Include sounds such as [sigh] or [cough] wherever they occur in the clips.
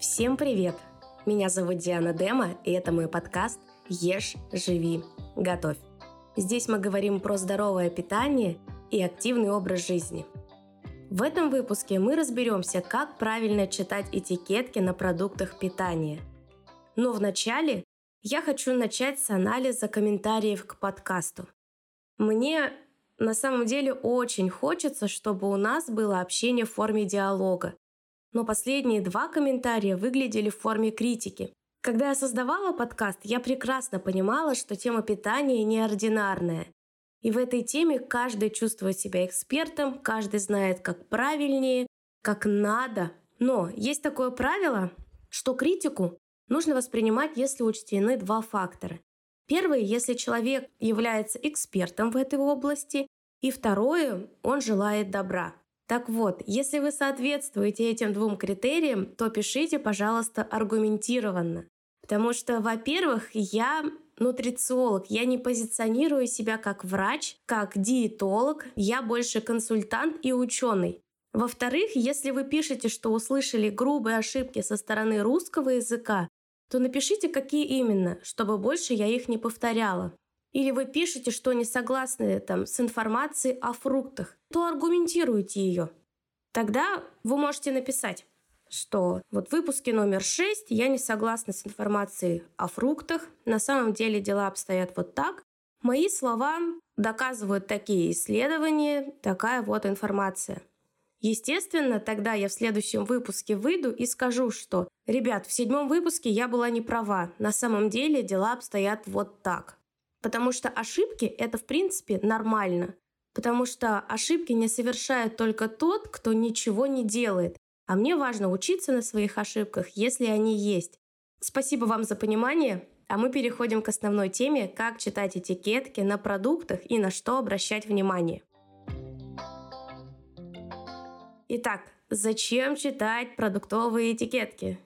Всем привет! Меня зовут Диана Дема, и это мой подкаст «Ешь, живи, готовь». Здесь мы говорим про здоровое питание и активный образ жизни. В этом выпуске мы разберемся, как правильно читать этикетки на продуктах питания. Но вначале я хочу начать с анализа комментариев к подкасту. Мне на самом деле очень хочется, чтобы у нас было общение в форме диалога. Но последние два комментария выглядели в форме критики. Когда я создавала подкаст, я прекрасно понимала, что тема питания неординарная. И в этой теме каждый чувствует себя экспертом, каждый знает, как правильнее, как надо. Но есть такое правило, что критику нужно воспринимать, если учтены два фактора. Первый, если человек является экспертом в этой области, и второе, он желает добра. Так вот, если вы соответствуете этим двум критериям, то пишите, пожалуйста, аргументированно. Потому что, во-первых, я нутрициолог, я не позиционирую себя как врач, как диетолог, я больше консультант и ученый. Во-вторых, если вы пишете, что услышали грубые ошибки со стороны русского языка, то напишите, какие именно, чтобы больше я их не повторяла. Или вы пишете, что не согласны там, с информацией о фруктах, то аргументируйте ее. Тогда вы можете написать, что вот в выпуске номер 6 я не согласна с информацией о фруктах. На самом деле дела обстоят вот так. Мои слова доказывают такие исследования, такая вот информация. Естественно, тогда я в следующем выпуске выйду и скажу, что «Ребят, в седьмом выпуске я была не права. На самом деле дела обстоят вот так». Потому что ошибки — это, в принципе, нормально. Потому что ошибки не совершает только тот, кто ничего не делает. А мне важно учиться на своих ошибках, если они есть. Спасибо вам за понимание. А мы переходим к основной теме, как читать этикетки на продуктах и на что обращать внимание. Итак, зачем читать продуктовые этикетки?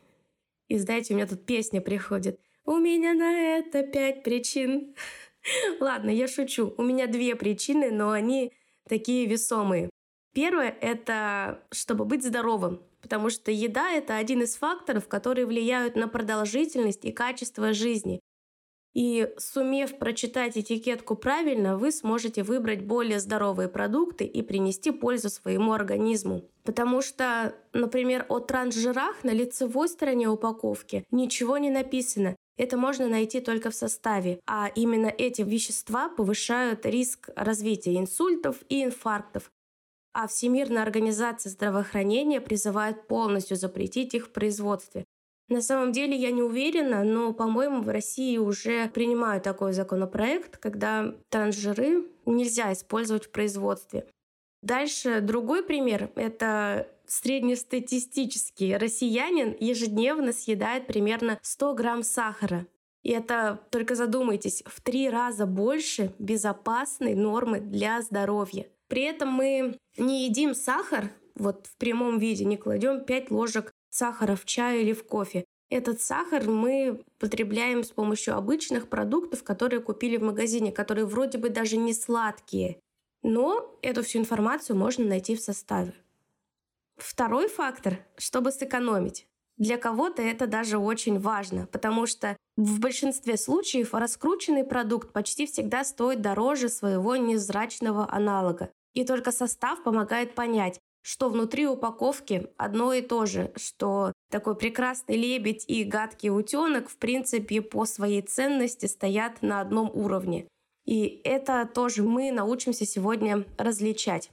И знаете, у меня тут песня приходит. У меня на это пять причин. [laughs] Ладно, я шучу. У меня две причины, но они такие весомые. Первое — это чтобы быть здоровым, потому что еда — это один из факторов, которые влияют на продолжительность и качество жизни. И сумев прочитать этикетку правильно, вы сможете выбрать более здоровые продукты и принести пользу своему организму. Потому что, например, о трансжирах на лицевой стороне упаковки ничего не написано. Это можно найти только в составе, а именно эти вещества повышают риск развития инсультов и инфарктов. А Всемирная организация здравоохранения призывает полностью запретить их в производстве. На самом деле я не уверена, но, по-моему, в России уже принимают такой законопроект, когда трансжиры нельзя использовать в производстве. Дальше другой пример — это среднестатистический россиянин ежедневно съедает примерно 100 грамм сахара. И это, только задумайтесь, в три раза больше безопасной нормы для здоровья. При этом мы не едим сахар, вот в прямом виде, не кладем 5 ложек сахара в чай или в кофе. Этот сахар мы потребляем с помощью обычных продуктов, которые купили в магазине, которые вроде бы даже не сладкие. Но эту всю информацию можно найти в составе. Второй фактор, чтобы сэкономить. Для кого-то это даже очень важно, потому что в большинстве случаев раскрученный продукт почти всегда стоит дороже своего незрачного аналога. И только состав помогает понять, что внутри упаковки одно и то же, что такой прекрасный лебедь и гадкий утенок в принципе по своей ценности стоят на одном уровне. И это тоже мы научимся сегодня различать.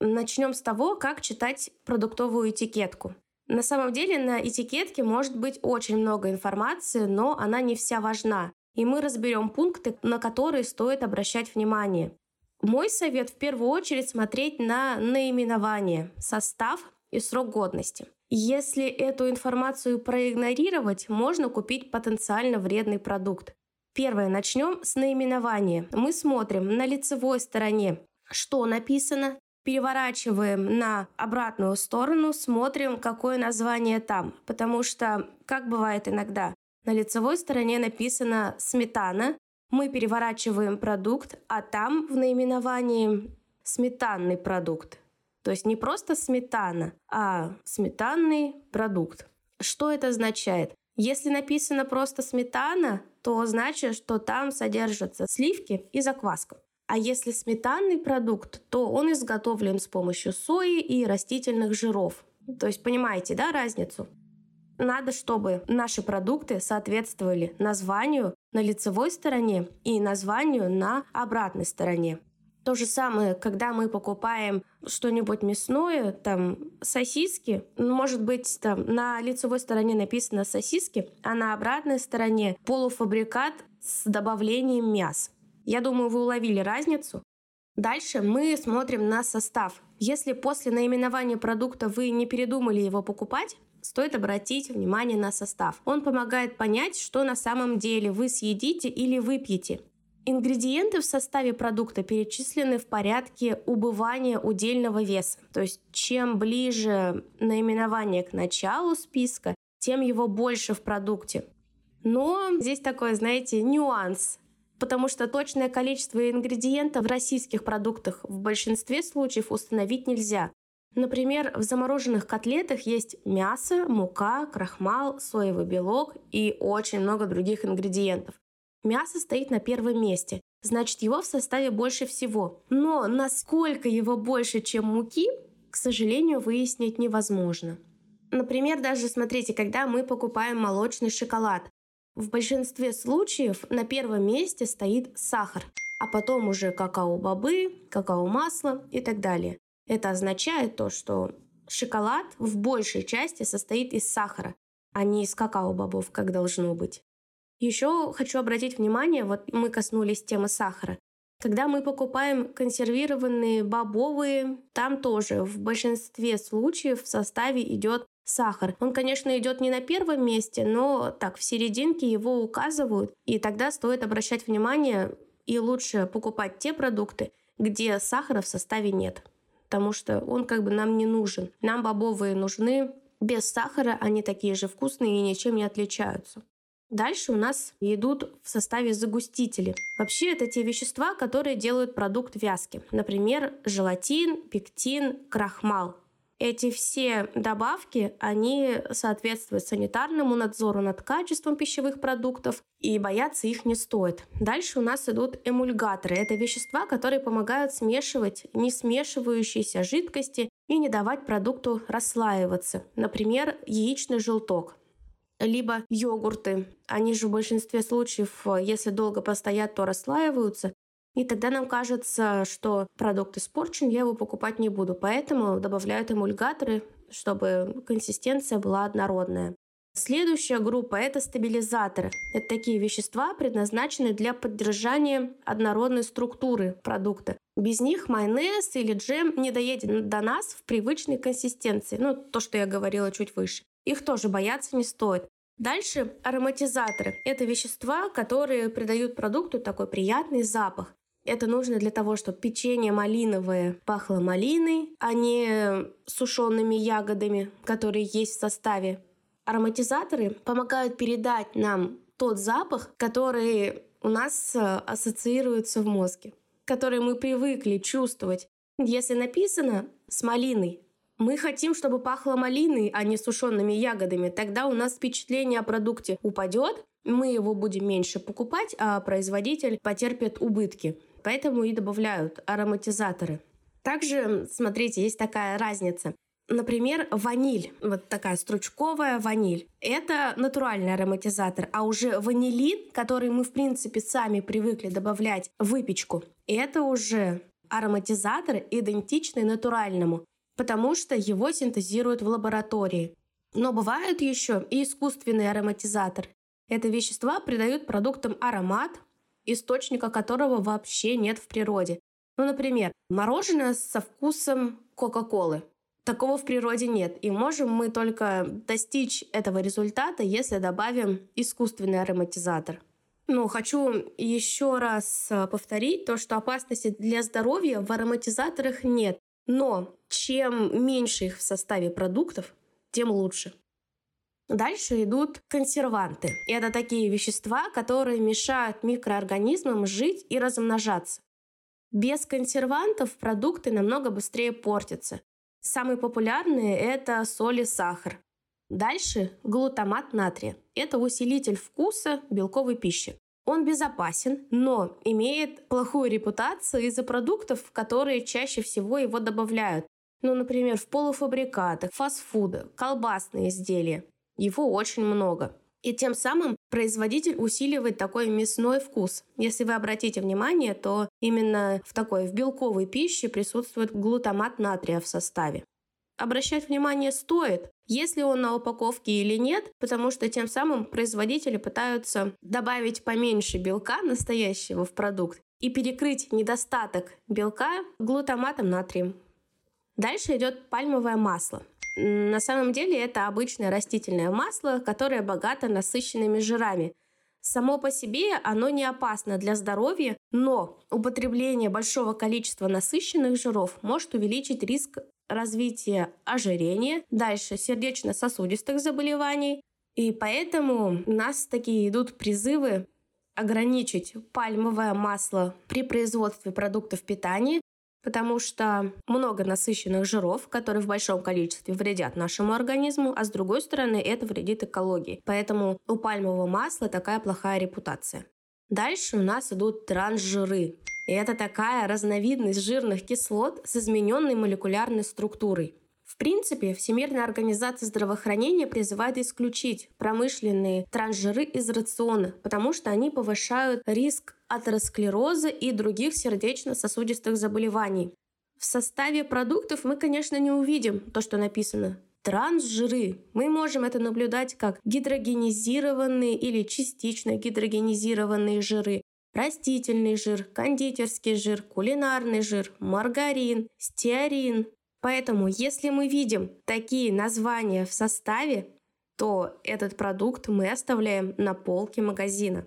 Начнем с того, как читать продуктовую этикетку. На самом деле на этикетке может быть очень много информации, но она не вся важна. И мы разберем пункты, на которые стоит обращать внимание. Мой совет в первую очередь смотреть на наименование, состав и срок годности. Если эту информацию проигнорировать, можно купить потенциально вредный продукт. Первое, начнем с наименования. Мы смотрим на лицевой стороне, что написано, переворачиваем на обратную сторону, смотрим, какое название там. Потому что, как бывает иногда, на лицевой стороне написано сметана, мы переворачиваем продукт, а там в наименовании сметанный продукт. То есть не просто сметана, а сметанный продукт. Что это означает? Если написано просто сметана, то значит, что там содержатся сливки и закваска. А если сметанный продукт, то он изготовлен с помощью сои и растительных жиров. То есть понимаете, да, разницу? Надо, чтобы наши продукты соответствовали названию на лицевой стороне и названию на обратной стороне. То же самое, когда мы покупаем что-нибудь мясное, там сосиски, может быть, там на лицевой стороне написано сосиски, а на обратной стороне полуфабрикат с добавлением мяса. Я думаю, вы уловили разницу. Дальше мы смотрим на состав. Если после наименования продукта вы не передумали его покупать, стоит обратить внимание на состав. Он помогает понять, что на самом деле вы съедите или выпьете. Ингредиенты в составе продукта перечислены в порядке убывания удельного веса. То есть чем ближе наименование к началу списка, тем его больше в продукте. Но здесь такой, знаете, нюанс потому что точное количество ингредиентов в российских продуктах в большинстве случаев установить нельзя. Например, в замороженных котлетах есть мясо, мука, крахмал, соевый белок и очень много других ингредиентов. Мясо стоит на первом месте, значит его в составе больше всего. Но насколько его больше, чем муки, к сожалению, выяснить невозможно. Например, даже смотрите, когда мы покупаем молочный шоколад, в большинстве случаев на первом месте стоит сахар, а потом уже какао-бобы, какао-масло и так далее. Это означает то, что шоколад в большей части состоит из сахара, а не из какао-бобов, как должно быть. Еще хочу обратить внимание, вот мы коснулись темы сахара. Когда мы покупаем консервированные бобовые, там тоже в большинстве случаев в составе идет сахар. Он, конечно, идет не на первом месте, но так, в серединке его указывают, и тогда стоит обращать внимание и лучше покупать те продукты, где сахара в составе нет, потому что он как бы нам не нужен. Нам бобовые нужны без сахара, они такие же вкусные и ничем не отличаются. Дальше у нас идут в составе загустители. Вообще это те вещества, которые делают продукт вязким. Например, желатин, пектин, крахмал. Эти все добавки, они соответствуют санитарному надзору над качеством пищевых продуктов, и бояться их не стоит. Дальше у нас идут эмульгаторы. Это вещества, которые помогают смешивать не смешивающиеся жидкости и не давать продукту расслаиваться. Например, яичный желток либо йогурты. Они же в большинстве случаев, если долго постоят, то расслаиваются. И тогда нам кажется, что продукт испорчен, я его покупать не буду. Поэтому добавляют эмульгаторы, чтобы консистенция была однородная. Следующая группа – это стабилизаторы. Это такие вещества, предназначенные для поддержания однородной структуры продукта. Без них майонез или джем не доедет до нас в привычной консистенции. Ну, то, что я говорила чуть выше. Их тоже бояться не стоит. Дальше ароматизаторы. Это вещества, которые придают продукту такой приятный запах. Это нужно для того, чтобы печенье малиновое пахло малиной, а не сушеными ягодами, которые есть в составе. Ароматизаторы помогают передать нам тот запах, который у нас э, ассоциируется в мозге, который мы привыкли чувствовать. Если написано с малиной, мы хотим, чтобы пахло малиной, а не сушеными ягодами. Тогда у нас впечатление о продукте упадет, мы его будем меньше покупать, а производитель потерпит убытки поэтому и добавляют ароматизаторы. Также, смотрите, есть такая разница. Например, ваниль, вот такая стручковая ваниль. Это натуральный ароматизатор, а уже ванилин, который мы, в принципе, сами привыкли добавлять в выпечку, это уже ароматизатор, идентичный натуральному, потому что его синтезируют в лаборатории. Но бывают еще и искусственный ароматизатор. Это вещества придают продуктам аромат, источника которого вообще нет в природе. Ну, например, мороженое со вкусом Кока-Колы. Такого в природе нет, и можем мы только достичь этого результата, если добавим искусственный ароматизатор. Ну, хочу еще раз а, повторить то, что опасности для здоровья в ароматизаторах нет. Но чем меньше их в составе продуктов, тем лучше. Дальше идут консерванты. Это такие вещества, которые мешают микроорганизмам жить и размножаться. Без консервантов продукты намного быстрее портятся. Самые популярные – это соль и сахар. Дальше глутамат натрия. Это усилитель вкуса белковой пищи. Он безопасен, но имеет плохую репутацию из-за продуктов, которые чаще всего его добавляют. Ну, например, в полуфабрикатах, фастфуды, колбасные изделия. Его очень много. И тем самым производитель усиливает такой мясной вкус. Если вы обратите внимание, то именно в такой, в белковой пище присутствует глутамат натрия в составе. Обращать внимание стоит, если он на упаковке или нет, потому что тем самым производители пытаются добавить поменьше белка настоящего в продукт и перекрыть недостаток белка глутаматом натрием. Дальше идет пальмовое масло. На самом деле это обычное растительное масло, которое богато насыщенными жирами. Само по себе оно не опасно для здоровья, но употребление большого количества насыщенных жиров может увеличить риск развития ожирения, дальше сердечно-сосудистых заболеваний. И поэтому у нас такие идут призывы ограничить пальмовое масло при производстве продуктов питания, потому что много насыщенных жиров, которые в большом количестве вредят нашему организму, а с другой стороны это вредит экологии. Поэтому у пальмового масла такая плохая репутация. Дальше у нас идут трансжиры. И это такая разновидность жирных кислот с измененной молекулярной структурой. В принципе, Всемирная организация здравоохранения призывает исключить промышленные трансжиры из рациона, потому что они повышают риск атеросклероза и других сердечно-сосудистых заболеваний. В составе продуктов мы, конечно, не увидим то, что написано. Трансжиры. Мы можем это наблюдать как гидрогенизированные или частично гидрогенизированные жиры, растительный жир, кондитерский жир, кулинарный жир, маргарин, стеарин, Поэтому, если мы видим такие названия в составе, то этот продукт мы оставляем на полке магазина.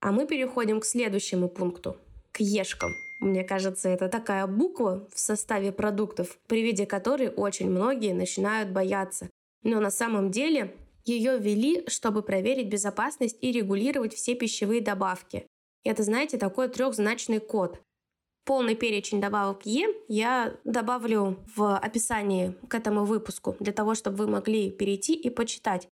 А мы переходим к следующему пункту, к ешкам. Мне кажется, это такая буква в составе продуктов, при виде которой очень многие начинают бояться. Но на самом деле ее ввели, чтобы проверить безопасность и регулировать все пищевые добавки. Это, знаете, такой трехзначный код. Полный перечень добавок Е я добавлю в описании к этому выпуску, для того, чтобы вы могли перейти и почитать.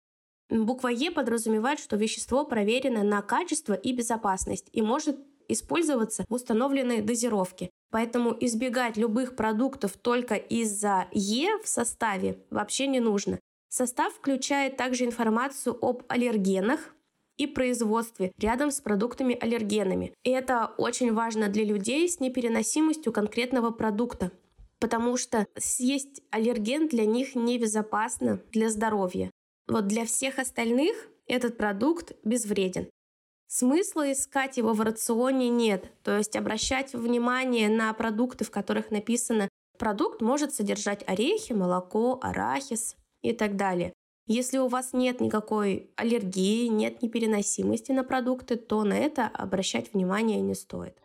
Буква Е подразумевает, что вещество проверено на качество и безопасность и может использоваться в установленной дозировке. Поэтому избегать любых продуктов только из-за Е в составе вообще не нужно. Состав включает также информацию об аллергенах, и производстве рядом с продуктами-аллергенами. И это очень важно для людей с непереносимостью конкретного продукта, потому что съесть аллерген для них небезопасно для здоровья. Вот для всех остальных этот продукт безвреден. Смысла искать его в рационе нет, то есть обращать внимание на продукты, в которых написано «продукт может содержать орехи, молоко, арахис» и так далее. Если у вас нет никакой аллергии, нет непереносимости на продукты, то на это обращать внимание не стоит.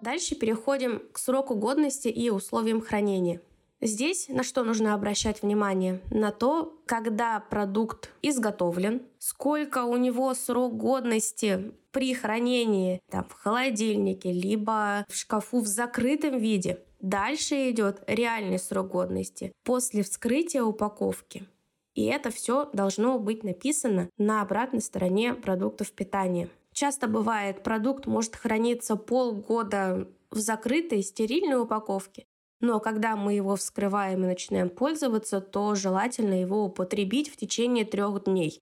Дальше переходим к сроку годности и условиям хранения. Здесь на что нужно обращать внимание? На то, когда продукт изготовлен, сколько у него срок годности при хранении там, в холодильнике, либо в шкафу в закрытом виде. Дальше идет реальный срок годности после вскрытия упаковки. И это все должно быть написано на обратной стороне продуктов питания. Часто бывает, продукт может храниться полгода в закрытой стерильной упаковке, но когда мы его вскрываем и начинаем пользоваться, то желательно его употребить в течение трех дней.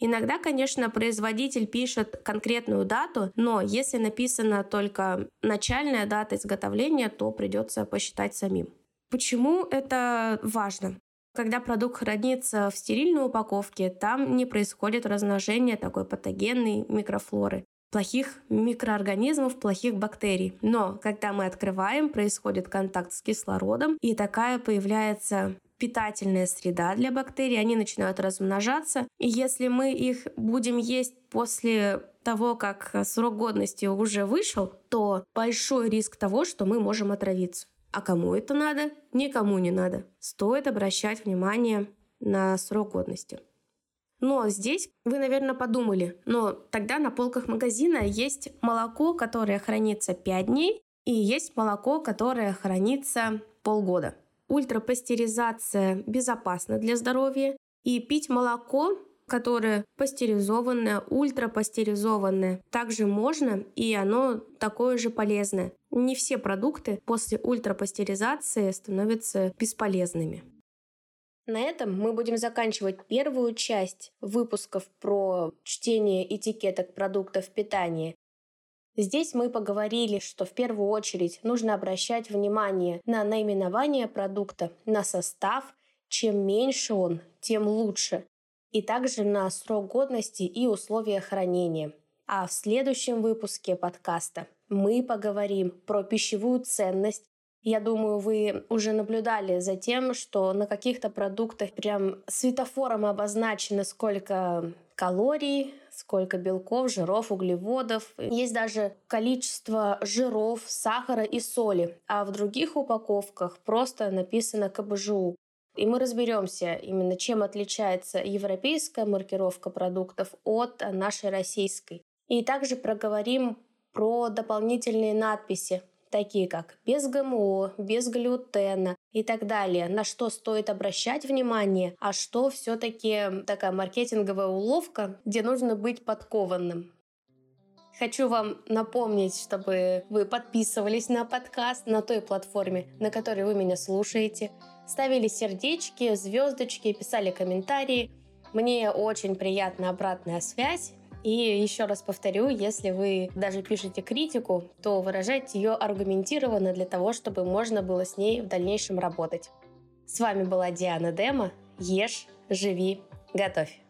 Иногда, конечно, производитель пишет конкретную дату, но если написана только начальная дата изготовления, то придется посчитать самим. Почему это важно? Когда продукт хранится в стерильной упаковке, там не происходит размножение такой патогенной микрофлоры плохих микроорганизмов, плохих бактерий. Но когда мы открываем, происходит контакт с кислородом, и такая появляется питательная среда для бактерий, они начинают размножаться. И если мы их будем есть после того, как срок годности уже вышел, то большой риск того, что мы можем отравиться. А кому это надо? Никому не надо. Стоит обращать внимание на срок годности. Но здесь вы, наверное, подумали, но тогда на полках магазина есть молоко, которое хранится 5 дней, и есть молоко, которое хранится полгода. Ультрапастеризация безопасна для здоровья, и пить молоко которое пастеризованное, ультрапастеризованное. Также можно, и оно такое же полезное. Не все продукты после ультрапастеризации становятся бесполезными. На этом мы будем заканчивать первую часть выпусков про чтение этикеток продуктов питания. Здесь мы поговорили, что в первую очередь нужно обращать внимание на наименование продукта, на состав. Чем меньше он, тем лучше. И также на срок годности и условия хранения. А в следующем выпуске подкаста мы поговорим про пищевую ценность я думаю, вы уже наблюдали за тем, что на каких-то продуктах прям светофором обозначено, сколько калорий, сколько белков, жиров, углеводов. Есть даже количество жиров, сахара и соли. А в других упаковках просто написано КБЖУ. И мы разберемся именно, чем отличается европейская маркировка продуктов от нашей российской. И также проговорим про дополнительные надписи, такие как без ГМО, без глютена и так далее, на что стоит обращать внимание, а что все-таки такая маркетинговая уловка, где нужно быть подкованным. Хочу вам напомнить, чтобы вы подписывались на подкаст на той платформе, на которой вы меня слушаете, ставили сердечки, звездочки, писали комментарии. Мне очень приятна обратная связь, и еще раз повторю, если вы даже пишете критику, то выражайте ее аргументированно для того, чтобы можно было с ней в дальнейшем работать. С вами была Диана Дема. Ешь, живи, готовь.